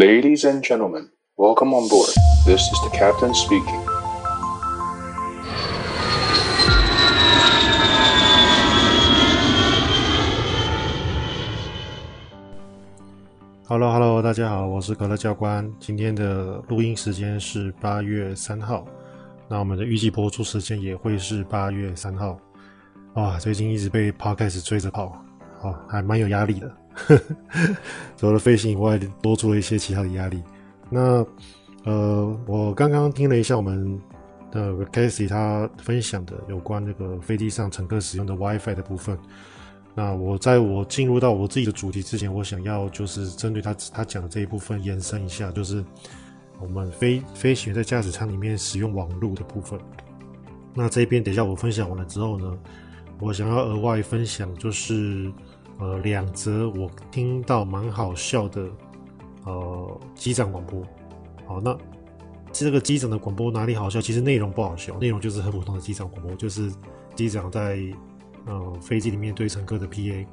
Ladies and gentlemen, welcome on board. This is the captain speaking. Hello Hello，大家好，我是可乐教官。今天的录音时间是八月三号，那我们的预计播出时间也会是八月三号。哇，最近一直被 Podcast 追着跑，哦，还蛮有压力的。 除了飞行以外，多出了一些其他的压力。那呃，我刚刚听了一下我们的 Casey 他分享的有关那个飞机上乘客使用的 WiFi 的部分。那我在我进入到我自己的主题之前，我想要就是针对他他讲的这一部分延伸一下，就是我们飞飞行员在驾驶舱里面使用网络的部分。那这边等一下我分享完了之后呢，我想要额外分享就是。呃，两则我听到蛮好笑的，呃，机长广播。好，那这个机长的广播哪里好笑？其实内容不好笑，内容就是很普通的机长广播，就是机长在呃飞机里面对乘客的 PA。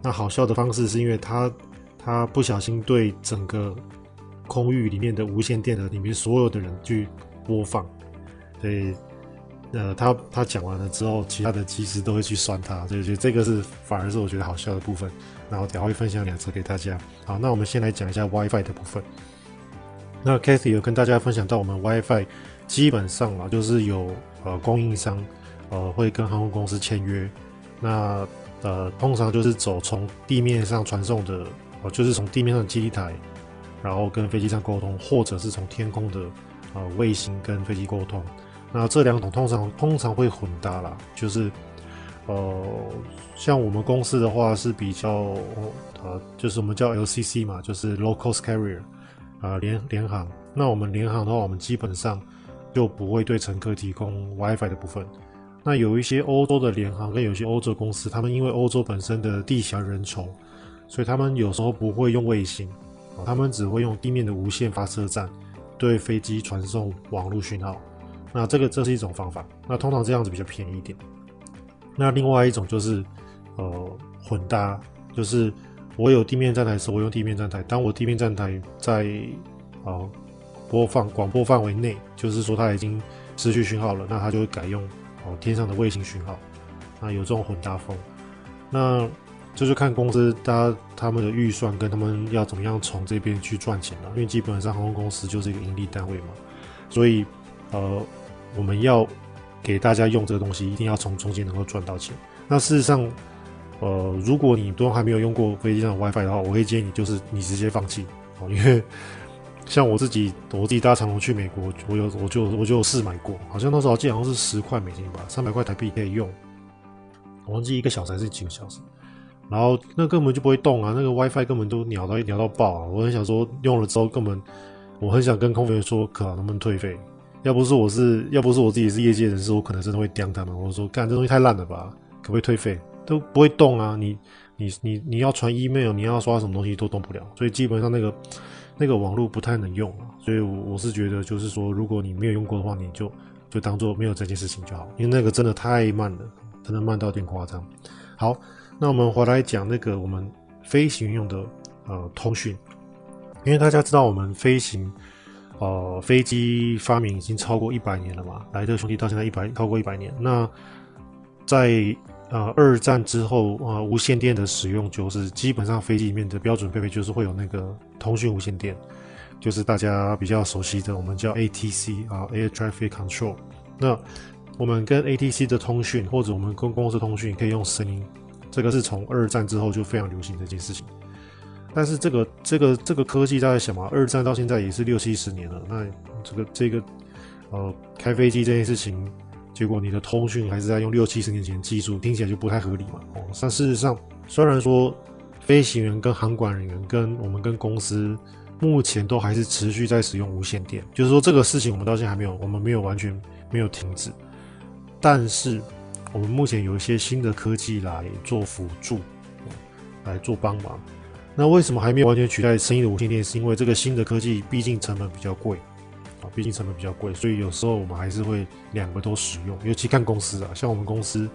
那好笑的方式是因为他他不小心对整个空域里面的无线电的里面所有的人去播放，所以。呃，他他讲完了之后，其他的机师都会去酸他，所以觉得这个是反而是我觉得好笑的部分。然后等下会分享两则给大家。好，那我们先来讲一下 WiFi 的部分。那 Cathy 有跟大家分享到，我们 WiFi 基本上啊，就是有呃供应商呃会跟航空公司签约。那呃通常就是走从地面上传送的，呃就是从地面上的基地台，然后跟飞机上沟通，或者是从天空的呃卫星跟飞机沟通。那这两种通常通常会混搭啦，就是，呃，像我们公司的话是比较，呃，就是我们叫 LCC 嘛，就是 Low Cost Carrier，啊、呃，联联航。那我们联航的话，我们基本上就不会对乘客提供 WiFi 的部分。那有一些欧洲的联航跟有些欧洲公司，他们因为欧洲本身的地狭人稠，所以他们有时候不会用卫星，他们只会用地面的无线发射站对飞机传送网络讯号。那这个这是一种方法，那通常这样子比较便宜一点。那另外一种就是，呃，混搭，就是我有地面站台时，我用地面站台。当我地面站台在呃播放广播范围内，就是说它已经失去讯号了，那它就会改用哦天上的卫星讯号。那有这种混搭风，那就是看公司他他们的预算跟他们要怎么样从这边去赚钱了。因为基本上航空公司就是一个盈利单位嘛，所以呃。我们要给大家用这个东西，一定要从中间能够赚到钱。那事实上，呃，如果你都还没有用过飞机上的 WiFi 的话，我会建议你就是你直接放弃哦，因为像我自己，我自己搭长荣去美国，我有我就我就试买过，好像那时候记好像是十块美金吧，三百块台币可以用，我忘记一个小时还是几个小时，然后那根本就不会动啊，那个 WiFi 根本都鸟到鸟到爆啊！我很想说用了之后根本，我很想跟空服员说，可能不能退费。要不是我是，要不是我自己是业界人士，我可能真的会刁他们。我说，干这东西太烂了吧，可不可以退费？都不会动啊！你你你你要传 email，你要刷什么东西都动不了。所以基本上那个那个网络不太能用。所以我我是觉得，就是说，如果你没有用过的话，你就就当做没有这件事情就好，因为那个真的太慢了，真的慢到有点夸张。好，那我们回来讲那个我们飞行用的呃通讯，因为大家知道我们飞行。呃，飞机发明已经超过一百年了嘛，莱特兄弟到现在一百超过一百年。那在呃二战之后，呃无线电的使用就是基本上飞机里面的标准配备就是会有那个通讯无线电，就是大家比较熟悉的我们叫 ATC 啊，Air Traffic Control。那我们跟 ATC 的通讯或者我们跟公司通讯可以用声音，这个是从二战之后就非常流行的一件事情。但是这个这个这个科技大家想嘛，二战到现在也是六七十年了，那这个这个呃开飞机这件事情，结果你的通讯还是在用六七十年前技术，听起来就不太合理嘛。哦，但事实上，虽然说飞行员跟航管人员跟我们跟公司目前都还是持续在使用无线电，就是说这个事情我们到现在还没有，我们没有完全没有停止，但是我们目前有一些新的科技来做辅助，来做帮忙。那为什么还没有完全取代声音的无线电？是因为这个新的科技毕竟成本比较贵啊，毕竟成本比较贵，所以有时候我们还是会两个都使用，尤其看公司啊，像我们公司，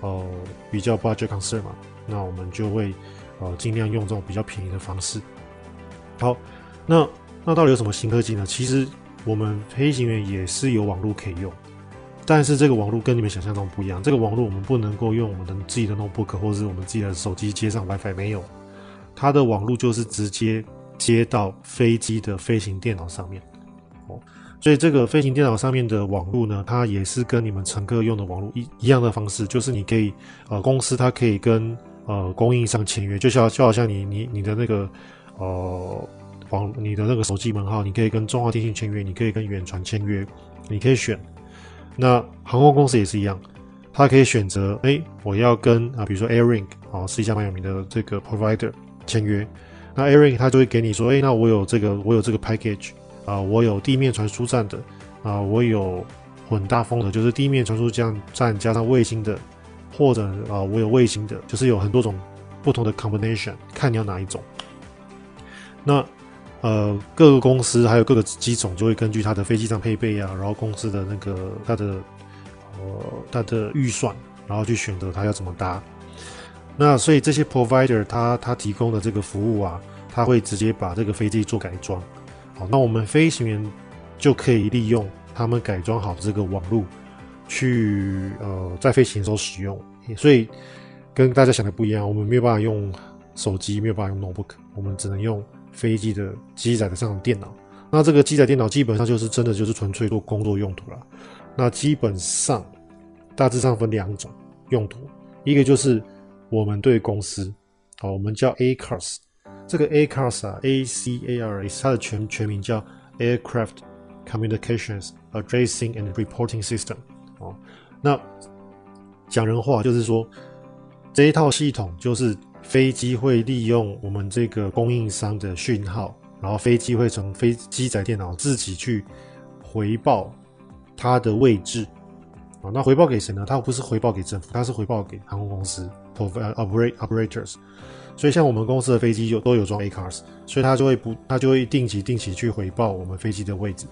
呃，比较 budget concern 嘛，那我们就会呃尽量用这种比较便宜的方式。好，那那到底有什么新科技呢？其实我们飞行员也是有网络可以用，但是这个网络跟你们想象中不一样。这个网络我们不能够用我们的自己的 notebook 或者是我们自己的手机接上 WiFi，没有。它的网络就是直接接到飞机的飞行电脑上面。哦，所以这个飞行电脑上面的网络呢，它也是跟你们乘客用的网络一一样的方式，就是你可以呃公司它可以跟呃供应商签约，就像就好像你你你的那个呃。网你的那个手机门号，你可以跟中华电信签约，你可以跟远传签约，你可以选。那航空公司也是一样，它可以选择，哎，我要跟啊，比如说 AirLink 啊，是一家蛮有名的这个 provider 签约。那 AirLink 它就会给你说，哎，那我有这个，我有这个 package 啊，我有地面传输站的啊，我有混搭风的，就是地面传输站站加上卫星的，或者啊，我有卫星的，就是有很多种不同的 combination，看你要哪一种。那呃，各个公司还有各个机种就会根据它的飞机上配备啊，然后公司的那个它的呃它的预算，然后去选择它要怎么搭。那所以这些 provider 他他提供的这个服务啊，他会直接把这个飞机做改装。好，那我们飞行员就可以利用他们改装好的这个网络去呃在飞行的时候使用。所以跟大家想的不一样，我们没有办法用手机，没有办法用 notebook，我们只能用。飞机的机载的这种电脑，那这个机载电脑基本上就是真的就是纯粹做工作用途了。那基本上大致上分两种用途，一个就是我们对公司，好，我们叫 ACARS，这个 ACARS 啊，A C A R S，它的全全名叫 Aircraft Communications Addressing and Reporting System，哦，那讲人话就是说这一套系统就是。飞机会利用我们这个供应商的讯号，然后飞机会从飞机载电脑自己去回报它的位置啊。那回报给谁呢？它不是回报给政府，它是回报给航空公司 operate operators。所以像我们公司的飞机有都有装 ACARS，所以它就会不，它就会定期定期去回报我们飞机的位置。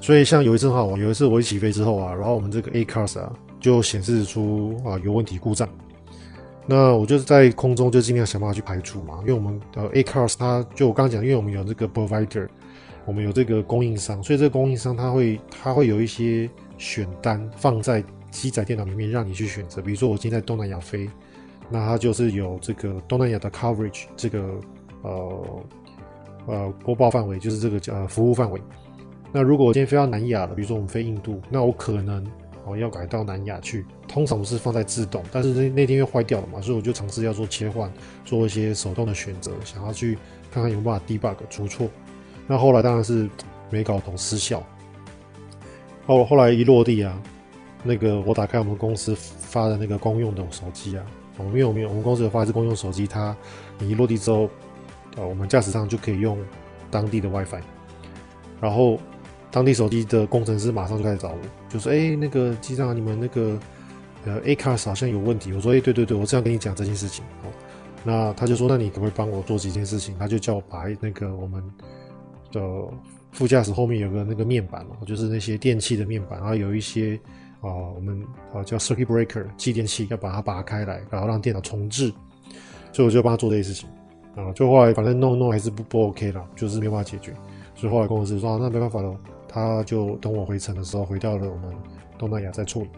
所以像有一次哈，有一次我一起飞之后啊，然后我们这个 ACARS 啊就显示出啊有问题故障。那我就是在空中就尽量想办法去排除嘛，因为我们呃 ACARS 它就我刚刚讲，因为我们有这个 provider，我们有这个供应商，所以这个供应商它会它会有一些选单放在机载电脑里面让你去选择，比如说我今天在东南亚飞，那它就是有这个东南亚的 coverage 这个呃呃播报范围就是这个叫、呃、服务范围。那如果我今天飞到南亚了，比如说我们飞印度，那我可能。哦，要改到南亚去，通常是放在自动，但是那那天又坏掉了嘛，所以我就尝试要做切换，做一些手动的选择，想要去看看有没有办法 debug 出错。那后来当然是没搞懂失效。后后来一落地啊，那个我打开我们公司发的那个公用的手机啊，我们有没有我们公司有发一支公用手机，它你一落地之后，呃，我们驾驶舱就可以用当地的 WiFi，然后。当地手机的工程师马上就开始找我，就说：“哎、那个机长，你们那个呃 ACARS 好像有问题。”我说：“哎、对对对，我这样跟你讲这件事情。”哦，那他就说：“那你可不可以帮我做几件事情？”他就叫我把那个我们的副驾驶后面有个那个面板嘛，就是那些电器的面板，然后有一些啊、我们啊叫 circuit breaker 继电器，要把它拔开来，然后让电脑重置。所以我就帮他做这些事情啊，就后来反正弄弄还是不不 OK 了，就是没办法解决。所以后来公司说：“，那没办法了。”他就等我回程的时候，回到了我们东南亚再处理。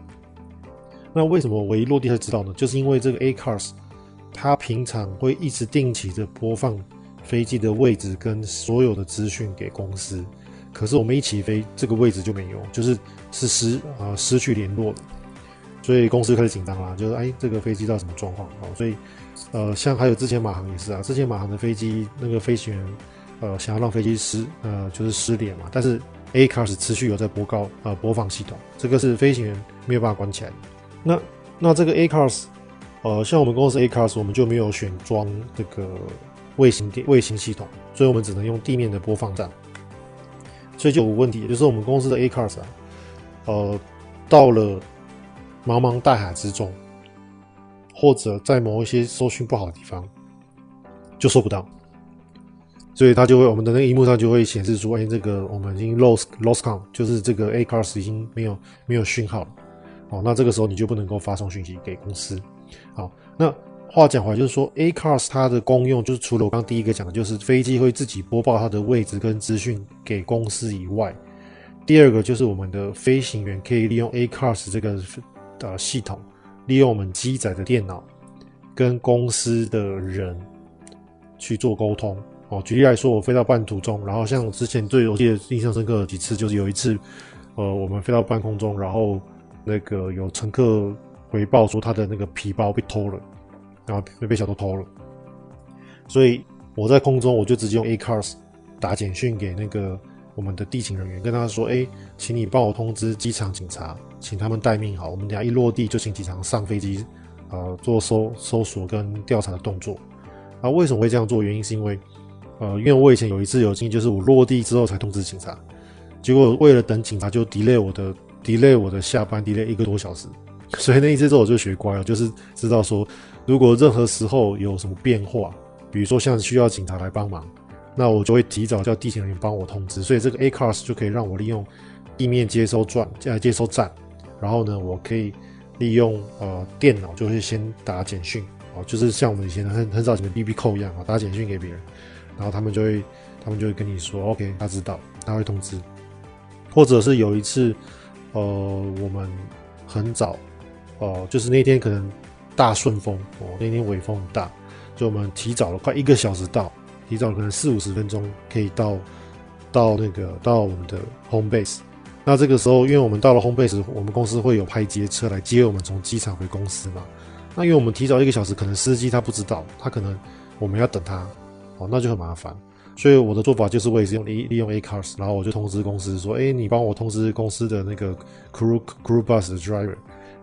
那为什么我一落地才知道呢？就是因为这个 ACARS，它平常会一直定期的播放飞机的位置跟所有的资讯给公司，可是我们一起飞，这个位置就没有，就是是失啊、失去联络了。所以公司开始紧张啦，就是哎这个飞机到什么状况啊？所以呃像还有之前马航也是啊，之前马航的飞机那个飞行员呃想要让飞机失呃就是失联嘛，但是 ACARS 持续有在播告呃播放系统，这个是飞行员没有办法关起来。那那这个 ACARS，呃，像我们公司 ACARS，我们就没有选装这个卫星电卫星系统，所以我们只能用地面的播放站。所以就有个问题，就是我们公司的 ACARS 啊，呃，到了茫茫大海之中，或者在某一些搜寻不好的地方，就搜不到。所以它就会，我们的那个荧幕上就会显示出，哎，这个我们已经 lost lost com，就是这个 ACARS 已经没有没有讯号了。好，那这个时候你就不能够发送讯息给公司。好，那话讲回来，就是说，ACARS 它的功用就是除了我刚第一个讲的，就是飞机会自己播报它的位置跟资讯给公司以外，第二个就是我们的飞行员可以利用 ACARS 这个呃系统，利用我们机载的电脑跟公司的人去做沟通。哦，举例来说，我飞到半途中，然后像之前最我记得印象深刻的几次，就是有一次，呃，我们飞到半空中，然后那个有乘客回报说他的那个皮包被偷了。然后被被小偷偷了，所以我在空中我就直接用 ACARS 打简讯给那个我们的地勤人员，跟他说：“哎，请你帮我通知机场警察，请他们待命好，我们等下一落地就请机场上飞机，呃，做搜搜索跟调查的动作。”啊，为什么会这样做？原因是因为，呃，因为我以前有一次有经历，就是我落地之后才通知警察，结果为了等警察就 delay 我的 delay 我的下班 delay 一个多小时，所以那一次之后我就学乖了，就是知道说。如果任何时候有什么变化，比如说像需要警察来帮忙，那我就会提早叫地勤人员帮我通知，所以这个 ACARS 就可以让我利用地面接收站，呃接收站，然后呢，我可以利用呃电脑就会先打简讯，哦，就是像我们以前很很早以前 BB Call 一样啊，打简讯给别人，然后他们就会他们就会跟你说 OK，他知道，他会通知，或者是有一次，呃，我们很早，哦、就是那天可能。大顺风哦，那天微风很大，就我们提早了快一个小时到，提早了可能四五十分钟可以到到那个到我们的 home base。那这个时候，因为我们到了 home base，我们公司会有派接车来接我们从机场回公司嘛。那因为我们提早一个小时，可能司机他不知道，他可能我们要等他哦，那就很麻烦。所以我的做法就是，我也是用利利用 ACARS，然后我就通知公司说，哎，你帮我通知公司的那个 crew crew bus 的 driver。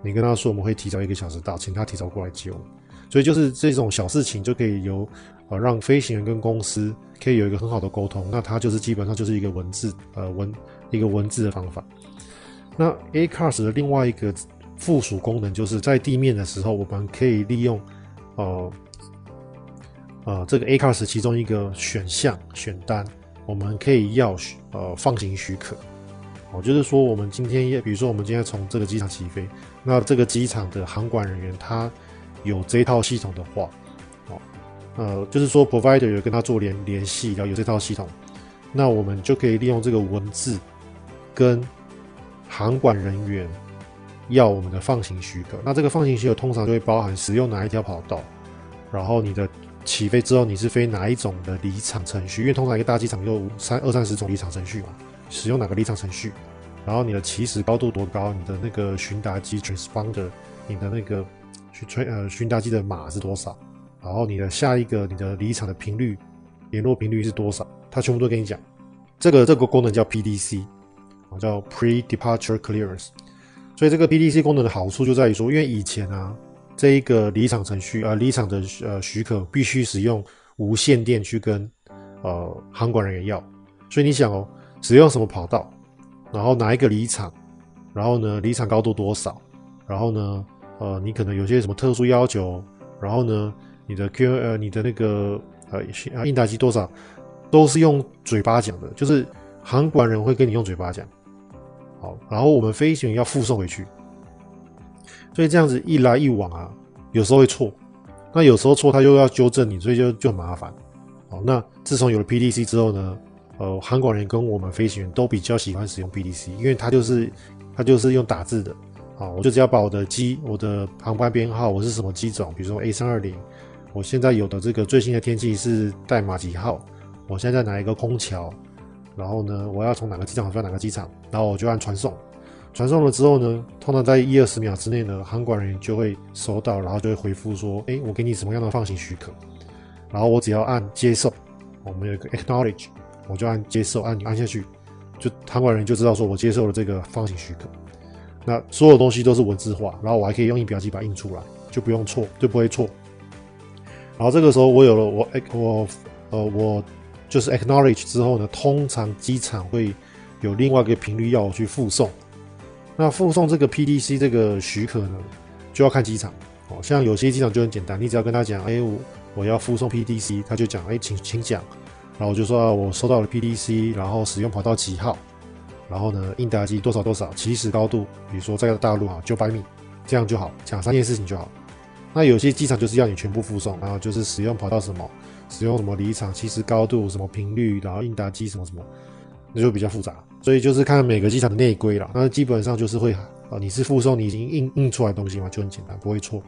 你跟他说我们会提早一个小时到，请他提早过来接我们。所以就是这种小事情就可以由呃让飞行员跟公司可以有一个很好的沟通。那它就是基本上就是一个文字呃文一个文字的方法。那 ACARS 的另外一个附属功能就是在地面的时候，我们可以利用呃呃这个 ACARS 其中一个选项选单，我们可以要呃放行许可。哦，就是说，我们今天也，比如说，我们今天从这个机场起飞，那这个机场的航管人员他有这套系统的话，哦，呃，就是说，provider 有跟他做联联系，然后有这套系统，那我们就可以利用这个文字跟航管人员要我们的放行许可。那这个放行许可通常就会包含使用哪一条跑道，然后你的起飞之后你是飞哪一种的离场程序，因为通常一个大机场有三二三十种离场程序嘛。使用哪个离场程序，然后你的起始高度多高，你的那个询答机 transponder，你的那个询呃询答机的码是多少，然后你的下一个你的离场的频率，联络频率是多少，它全部都跟你讲。这个这个功能叫 PDC，叫 Pre-Departure Clearance。所以这个 PDC 功能的好处就在于说，因为以前啊，这一个离场程序啊，离场的呃许可必须使用无线电去跟呃航管人员要，所以你想哦。使用什么跑道，然后哪一个离场，然后呢，离场高度多少，然后呢，呃，你可能有些什么特殊要求，然后呢，你的 Q 呃，你的那个呃啊应答机多少，都是用嘴巴讲的，就是航管人会跟你用嘴巴讲，好，然后我们飞行员要复诵回去，所以这样子一来一往啊，有时候会错，那有时候错他又要纠正你，所以就就很麻烦，好，那自从有了 PDC 之后呢？呃，航管人跟我们飞行员都比较喜欢使用 BDC，因为它就是它就是用打字的，啊，我就只要把我的机、我的航班编号，我是什么机种，比如说 A 三二零，我现在有的这个最新的天气是代码几号，我现在在哪一个空桥，然后呢，我要从哪个机场飞到哪个机场，然后我就按传送，传送了之后呢，通常在一二十秒之内呢，航管人员就会收到，然后就会回复说，哎，我给你什么样的放行许可，然后我只要按接受，我们有一个 acknowledge。我就按接受，按按下去，就航管人就知道说我接受了这个放行许可。那所有东西都是文字化，然后我还可以用印表机把它印出来，就不用错，就不会错。然后这个时候我有了我我呃我就是 acknowledge 之后呢，通常机场会有另外一个频率要我去附送。那附送这个 PDC 这个许可呢，就要看机场。哦，像有些机场就很简单，你只要跟他讲，哎，我我要附送 PDC，他就讲，哎，请请讲。然后我就说，我收到了 PDC，然后使用跑道几号，然后呢，应答机多少多少，起始高度，比如说在大陆啊九百米，这样就好，讲三件事情就好。那有些机场就是要你全部附送，然后就是使用跑道什么，使用什么离场、起始高度、什么频率，然后应答机什么什么，那就比较复杂。所以就是看每个机场的内规了。那基本上就是会啊，你是附送你已经印印出来的东西嘛，就很简单，不会错。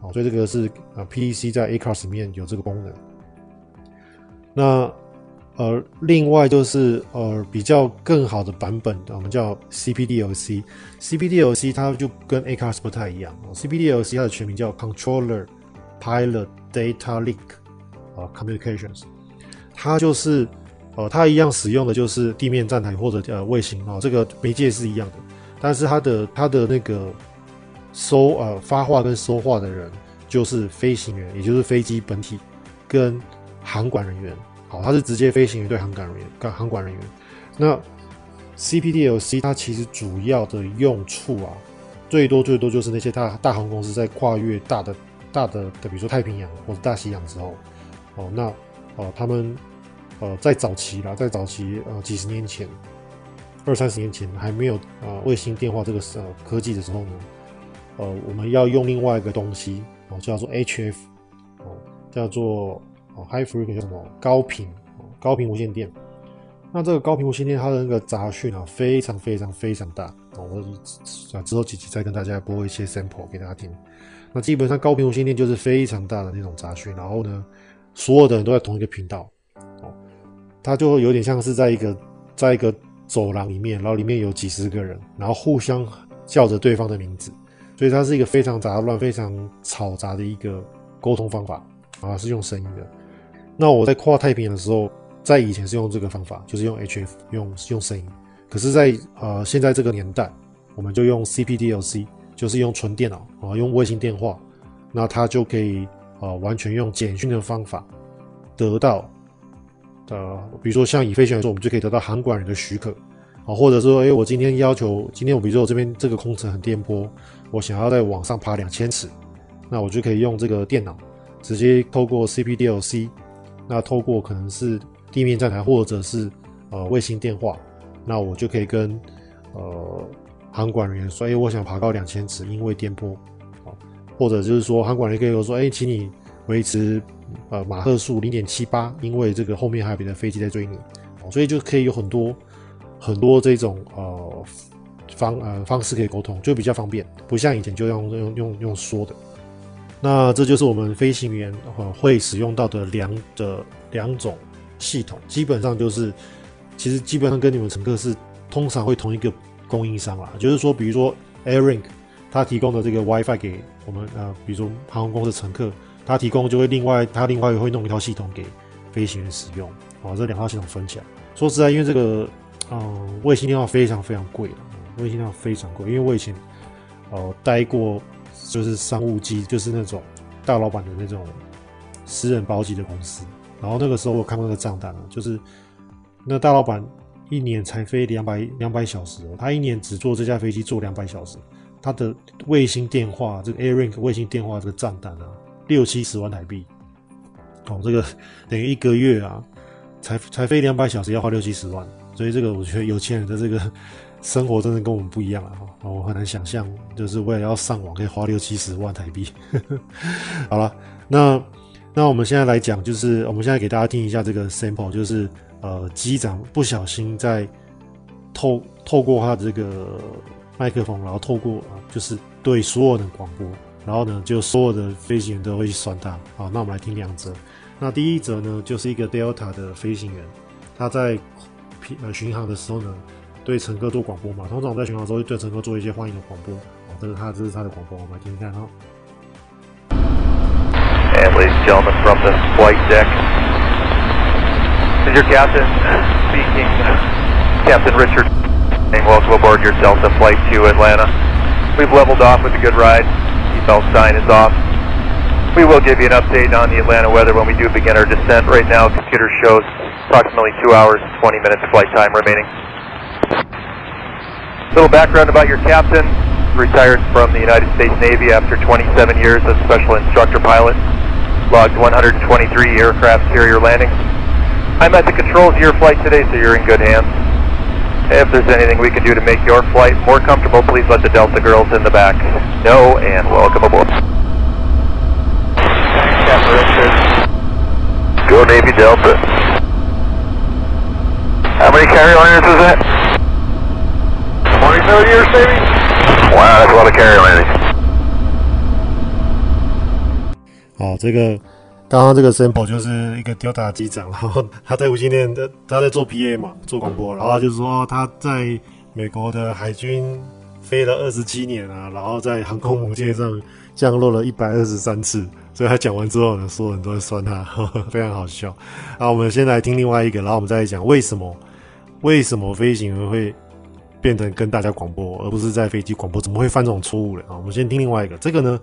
好，所以这个是啊，PDC 在 A-Class 里面有这个功能。那呃，另外就是呃，比较更好的版本，我们叫 CPDLC。CPDLC 它就跟 A-Class 不太一样。CPDLC 它的全名叫 Controller Pilot Data Link 啊，Communications。它就是呃，它一样使用的就是地面站台或者呃卫星啊，这个媒介是一样的。但是它的它的那个收呃发话跟收话的人就是飞行员，也就是飞机本体跟航管人员。好，它是直接飞行员对航管人员，航管人员。那 CPDLC 它其实主要的用处啊，最多最多就是那些大大航空公司在跨越大的大的，比如说太平洋或者大西洋之后，哦，那呃他们呃在早期啦，在早期呃几十年前，二三十年前还没有呃卫星电话这个呃科技的时候呢，呃我们要用另外一个东西哦，叫做 HF 哦，叫做。High frequency 叫什么？高频，哦高频无线电。那这个高频无线电，它的那个杂讯啊，非常非常非常大。哦，我之后几集再跟大家播一些 sample 给大家听。那基本上高频无线电就是非常大的那种杂讯，然后呢，所有的人都在同一个频道。哦，它就有点像是在一个在一个走廊里面，然后里面有几十个人，然后互相叫着对方的名字，所以它是一个非常杂乱、非常嘈杂的一个沟通方法啊，是用声音的。那我在跨太平洋的时候，在以前是用这个方法，就是用 HF，用用声音。可是在，在呃现在这个年代，我们就用 CPDLC，就是用纯电脑啊，用卫星电话，那它就可以呃完全用简讯的方法得到呃，比如说像以飞行员说，我们就可以得到航管人的许可啊，或者说，哎，我今天要求，今天我比如说我这边这个空层很颠簸，我想要再往上爬两千尺，那我就可以用这个电脑直接透过 CPDLC。那透过可能是地面站台或者是呃卫星电话，那我就可以跟呃航管人员说，哎，我想爬高两千尺，因为颠簸，啊，或者就是说航管人员可以说，哎，请你维持呃马赫数零点七八，因为这个后面还有别的飞机在追你，所以就可以有很多很多这种呃方呃方式可以沟通，就比较方便，不像以前就用用用用说的。那这就是我们飞行员会使用到的两的两种系统，基本上就是，其实基本上跟你们乘客是通常会同一个供应商啦，就是说，比如说 AirLink，它提供的这个 WiFi 给我们呃，比如说航空公司乘客，它提供就会另外，它另外会弄一套系统给飞行员使用，啊，这两套系统分起来。说实在，因为这个，嗯，卫星电话非常非常贵的，卫星电话非常贵，因为我以前，呃，待过。就是商务机，就是那种大老板的那种私人包机的公司。然后那个时候我看到那个账单啊，就是那大老板一年才飞两百两百小时哦，他一年只坐这架飞机坐两百小时，他的卫星电话这个 AirLink 卫星电话这个账单啊，六七十万台币。哦，这个 等于一个月啊，才才飞两百小时要花六七十万，所以这个我觉得有钱人的这个。生活真的跟我们不一样了啊！我很难想象，就是为了要上网可以花六七十万台币。好了，那那我们现在来讲，就是我们现在给大家听一下这个 sample，就是呃机长不小心在透透过他的这个麦克风，然后透过啊就是对所有的广播，然后呢就所有的飞行员都会去酸他。好，那我们来听两则。那第一则呢，就是一个 Delta 的飞行员，他在呃巡航的时候呢。对乘客做广播嘛，通常在巡航的时候会对乘客做一些欢迎的广播。哦，这是他，这是他的广播，我们来听听看哈。And ladies and gentlemen from the flight deck, this is your captain speaking, Captain Richard. And welcome aboard your Delta flight to Atlanta. We've leveled off with a good ride. Seatbelt sign is off. We will give you an update on the Atlanta weather when we do begin our descent. Right now, computer shows approximately two hours, 20 minutes flight time remaining. little background about your captain. Retired from the United States Navy after 27 years as special instructor pilot. Logged 123 aircraft carrier landings. I'm at the controls of your flight today, so you're in good hands. If there's anything we can do to make your flight more comfortable, please let the Delta girls in the back know and welcome aboard. Go Navy Delta. How many carrier liners is that? 22 years, maybe? Wow, that's a lot of carry-landings. 好，这个刚刚这个 sample 就是一个 Delta 机长，然后他在无线电的他在做 PA 嘛，做广播，然后他就是说他在美国的海军飞了二十七年啊，然后在航空母舰上降落了一百二十三次，所以他讲完之后呢，所有人都在酸他，呵呵，非常好笑。好，我们先来听另外一个，然后我们再来讲为什么为什么飞行员会变成跟大家广播，而不是在飞机广播，怎么会犯这种错误呢？啊，我们先听另外一个，这个呢。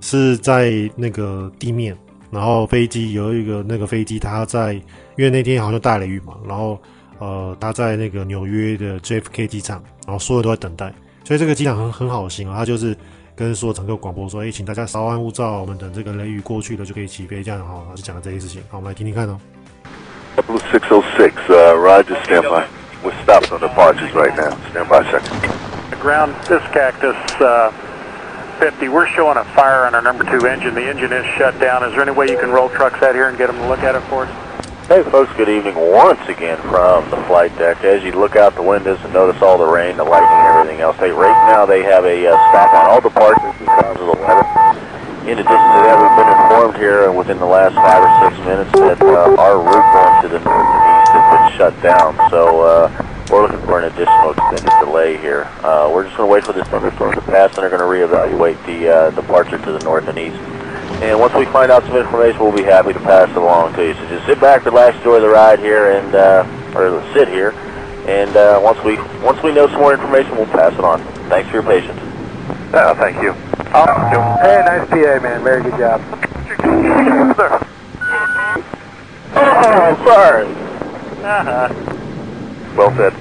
是在那个地面，然后飞机有一个那个飞机，它在因为那天好像大雷雨嘛，然后呃，它在那个纽约的 JFK 机场，然后所有都在等待，所以这个机场很很好心啊，他就是跟所有乘客广播说，哎，请大家稍安勿躁，我们等这个雷雨过去了就可以起飞，这样哈，就讲了这些事情。好，我们来听听看哦。Blue six oh six, uh, Roger, stand by. We're stopped on departures right now. Stand by a second. The ground, this cactus, uh. 50. We're showing a fire on our number two engine. The engine is shut down. Is there any way you can roll trucks out here and get them to look at it for us? Hey folks, good evening once again from the flight deck. As you look out the windows and notice all the rain, the lightning, and everything else, hey, right now they have a uh, stop on all departures because of the weather. In addition to that, we've been informed here within the last five or six minutes that uh, our route going to the north and east has been shut down. So uh, we're looking for an additional extended delay here. Uh, we're just going to wait for this thunderstorm to pass, and they're going to reevaluate the uh, departure to the north and east. And once we find out some information, we'll be happy to pass it along to you. So just sit back, relax, enjoy the ride here, and uh, or sit here. And uh, once we once we know some more information, we'll pass it on. Thanks for your patience. Uh, thank you. Hey, nice PA, man. Very good job. sir. oh, sorry. Uh-huh. Well said.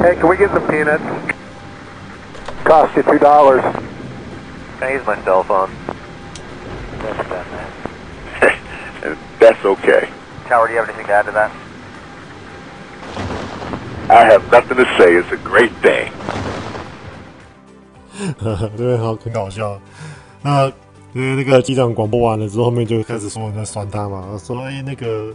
Hey, can we get some peanuts? Cost you two dollars. I use my cell phone? That's okay. Tower, do you have anything to add to that? I have nothing to say. It's a great day. 对，好，很搞笑。那因为那个机长广播完了之后，后面就开始说人在酸他嘛，说哎那个。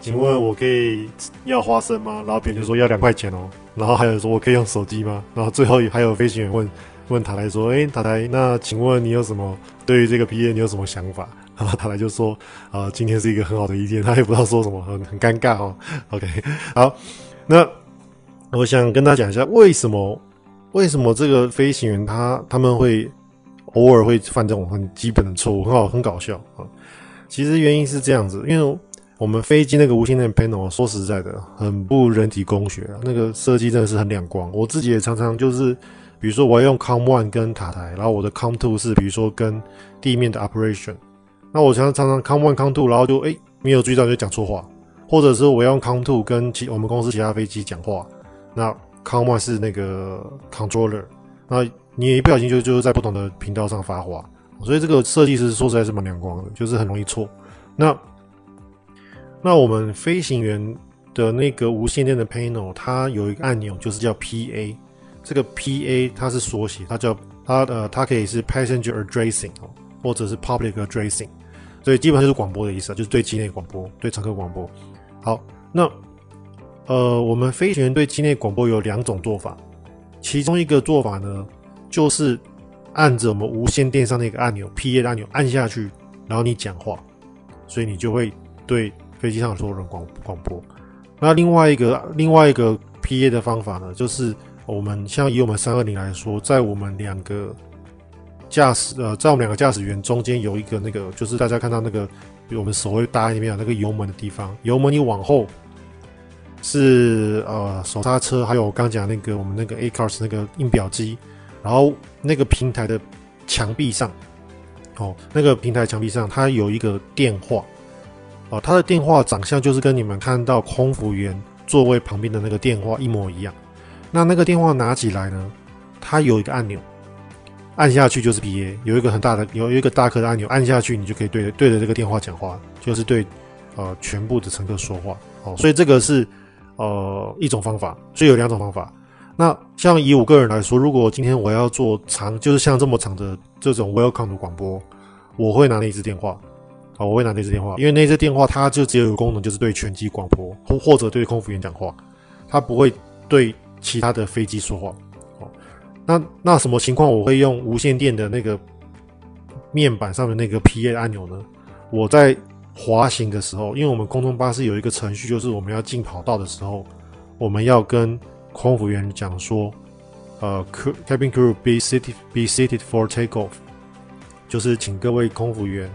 请问我可以要花生吗？然后别人就说要两块钱哦。然后还有说我可以用手机吗？然后最后还有飞行员问问塔台说：“哎，塔台，那请问你有什么对于这个 PA 你有什么想法？”然后塔台就说：“啊、今天是一个很好的一天。”他也不知道说什么，很很尴尬哦。OK，好，那我想跟他讲一下为什么为什么这个飞行员他他们会偶尔会犯这种很基本的错误，很好很搞笑啊。其实原因是这样子，因为。我们飞机那个无线电 panel，说实在的，很不人体工学啊。那个设计真的是很两光。我自己也常常就是，比如说我要用 com one 跟塔台，然后我的 com two 是比如说跟地面的 operation。那我常常常常 com one com two，然后就诶没有注意到就讲错话，或者是我要用 com two 跟其我们公司其他飞机讲话，那 com one 是那个 controller，那你一不小心就就是在不同的频道上发话，所以这个设计师说实在是蛮亮光的，就是很容易错。那那我们飞行员的那个无线电的 panel，它有一个按钮，就是叫 PA。这个 PA 它是缩写，它叫它呃，它可以是 Passenger Addressing 哦，或者是 Public Addressing，所以基本上就是广播的意思，就是对机内广播，对乘客广播。好，那呃，我们飞行员对机内广播有两种做法，其中一个做法呢，就是按着我们无线电上那个按钮 PA 按钮按下去，然后你讲话，所以你就会对。飞机上所有人广广播，那另外一个另外一个 PA 的方法呢，就是我们像以我们三二零来说，在我们两个驾驶呃，在我们两个驾驶员中间有一个那个，就是大家看到那个，我们手会搭那边有那个油门的地方，油门你往后是呃手刹车，还有我刚讲那个我们那个 ACARS 那个印表机，然后那个平台的墙壁上，哦，那个平台墙壁上它有一个电话。哦，他的电话长相就是跟你们看到空服员座位旁边的那个电话一模一样。那那个电话拿起来呢，它有一个按钮，按下去就是 PA，有一个很大的，有一个大颗的按钮，按下去你就可以对着对着这个电话讲话，就是对呃全部的乘客说话。哦，所以这个是呃一种方法，所以有两种方法。那像以我个人来说，如果今天我要做长，就是像这么长的这种 Welcome 的广播，我会拿那一支电话。啊，我会拿那支电话，因为那支电话它就只有一个功能，就是对全机广播或或者对空服员讲话，它不会对其他的飞机说话。哦，那那什么情况我会用无线电的那个面板上的那个 PA 按钮呢？我在滑行的时候，因为我们空中巴士有一个程序，就是我们要进跑道的时候，我们要跟空服员讲说，呃，cabin crew be seated be seated for takeoff，就是请各位空服员。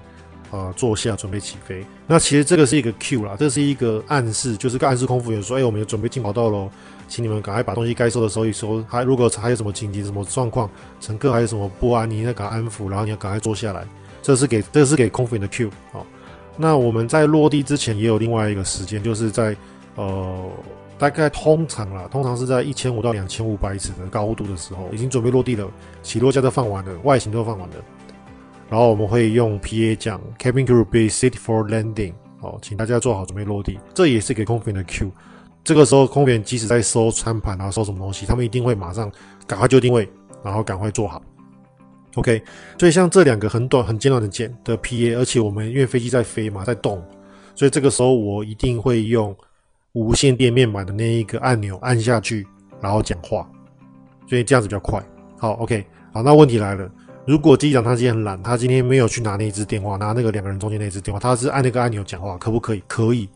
呃，坐下，准备起飞。那其实这个是一个 Q 啦，这是一个暗示，就是个暗示空服员说：“哎，我们要准备进跑道喽，请你们赶快把东西该收的收一收。还如果还有什么紧急什么状况，乘客还有什么不安，你应该赶快安抚，然后你要赶快坐下来。”这是给这是给空服员的 Q。好，那我们在落地之前也有另外一个时间，就是在呃，大概通常啦，通常是在一千五到两千五百尺的高度的时候，已经准备落地了，起落架都放完了，外形都放完了。然后我们会用 PA 讲 Cabin crew be seated for landing，哦，请大家做好准备落地。这也是给空服员的 Q。这个时候，空服员即使在收餐盘啊，收什么东西，他们一定会马上赶快就定位，然后赶快做好。OK，所以像这两个很短、很简短的键的 PA，而且我们因为飞机在飞嘛，在动，所以这个时候我一定会用无线电面板的那一个按钮按下去，然后讲话，所以这样子比较快。好，OK，好，那问题来了。如果机长他今天很懒，他今天没有去拿那一只电话，拿那个两个人中间那只电话，他是按那个按钮讲话，可不可以？可以，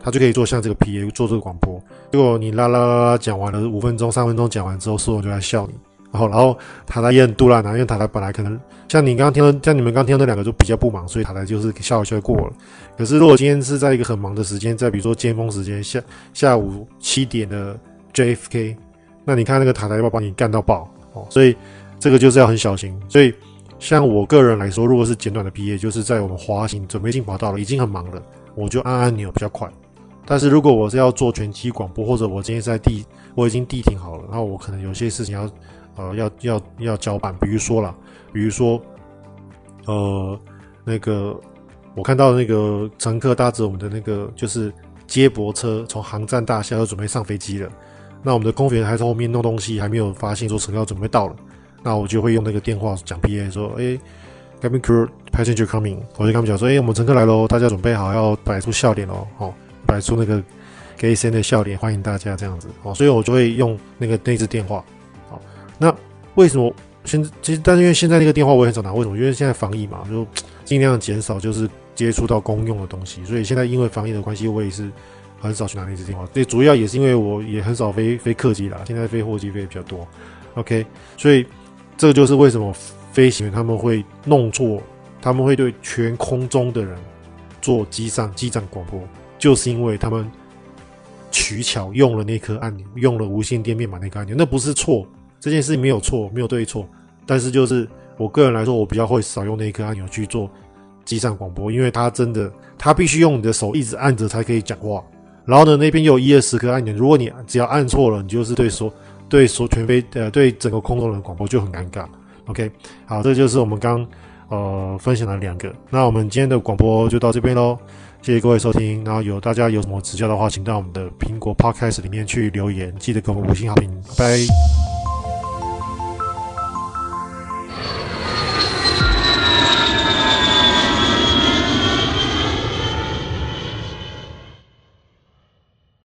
他就可以做像这个 PA 做这个广播。结果你啦啦啦啦讲完了五分钟、三分钟讲完之后，所有人就来笑你。然后，然后塔台也很杜烂啊，因为塔台本来可能像你刚刚听到，像你们刚听到那两个就比较不忙，所以塔台就是笑一笑就过了。可是如果今天是在一个很忙的时间，在比如说尖峰时间下下午七点的 JFK，那你看那个塔台要不要把你干到爆哦，所以。这个就是要很小心，所以像我个人来说，如果是简短的 PA，就是在我们滑行准备进跑道了，已经很忙了，我就按按钮比较快。但是如果我是要做全机广播，或者我今天在地，我已经地停好了，然后我可能有些事情要，呃，要要要交办，比如说啦，比如说，呃，那个我看到那个乘客搭着我们的那个就是接驳车从航站大厦要准备上飞机了，那我们的空服员还在后面弄东西，还没有发现说乘客要准备到了。那我就会用那个电话讲 PA 说：“哎，cabin crew passenger coming。”我就跟他们讲说：“哎，我们乘客来喽，大家准备好要摆出笑脸哦，好，摆出那个给先的笑脸，欢迎大家这样子哦。”所以我就会用那个那支电话。那为什么现其实但是因为现在那个电话我也很少拿，为什么？因为现在防疫嘛，就尽量减少就是接触到公用的东西，所以现在因为防疫的关系，我也是很少去拿那支电话。最主要也是因为我也很少飞飞客机啦，现在飞货机飞的比较多。OK，所以。这就是为什么飞行员他们会弄错，他们会对全空中的人做机上机长广播，就是因为他们取巧用了那颗按钮，用了无线电面板那颗按钮，那不是错，这件事没有错，没有对错，但是就是我个人来说，我比较会少用那一颗按钮去做机上广播，因为它真的，它必须用你的手一直按着才可以讲话，然后呢，那边有一二十颗按钮，如果你只要按错了，你就是对说。对，说全飞呃，对整个空中人广播就很尴尬。OK，好，这就是我们刚呃分享的两个。那我们今天的广播就到这边喽，谢谢各位收听。然后有大家有什么指教的话，请到我们的苹果 Podcast 里面去留言，记得给我们五星好评，拜拜。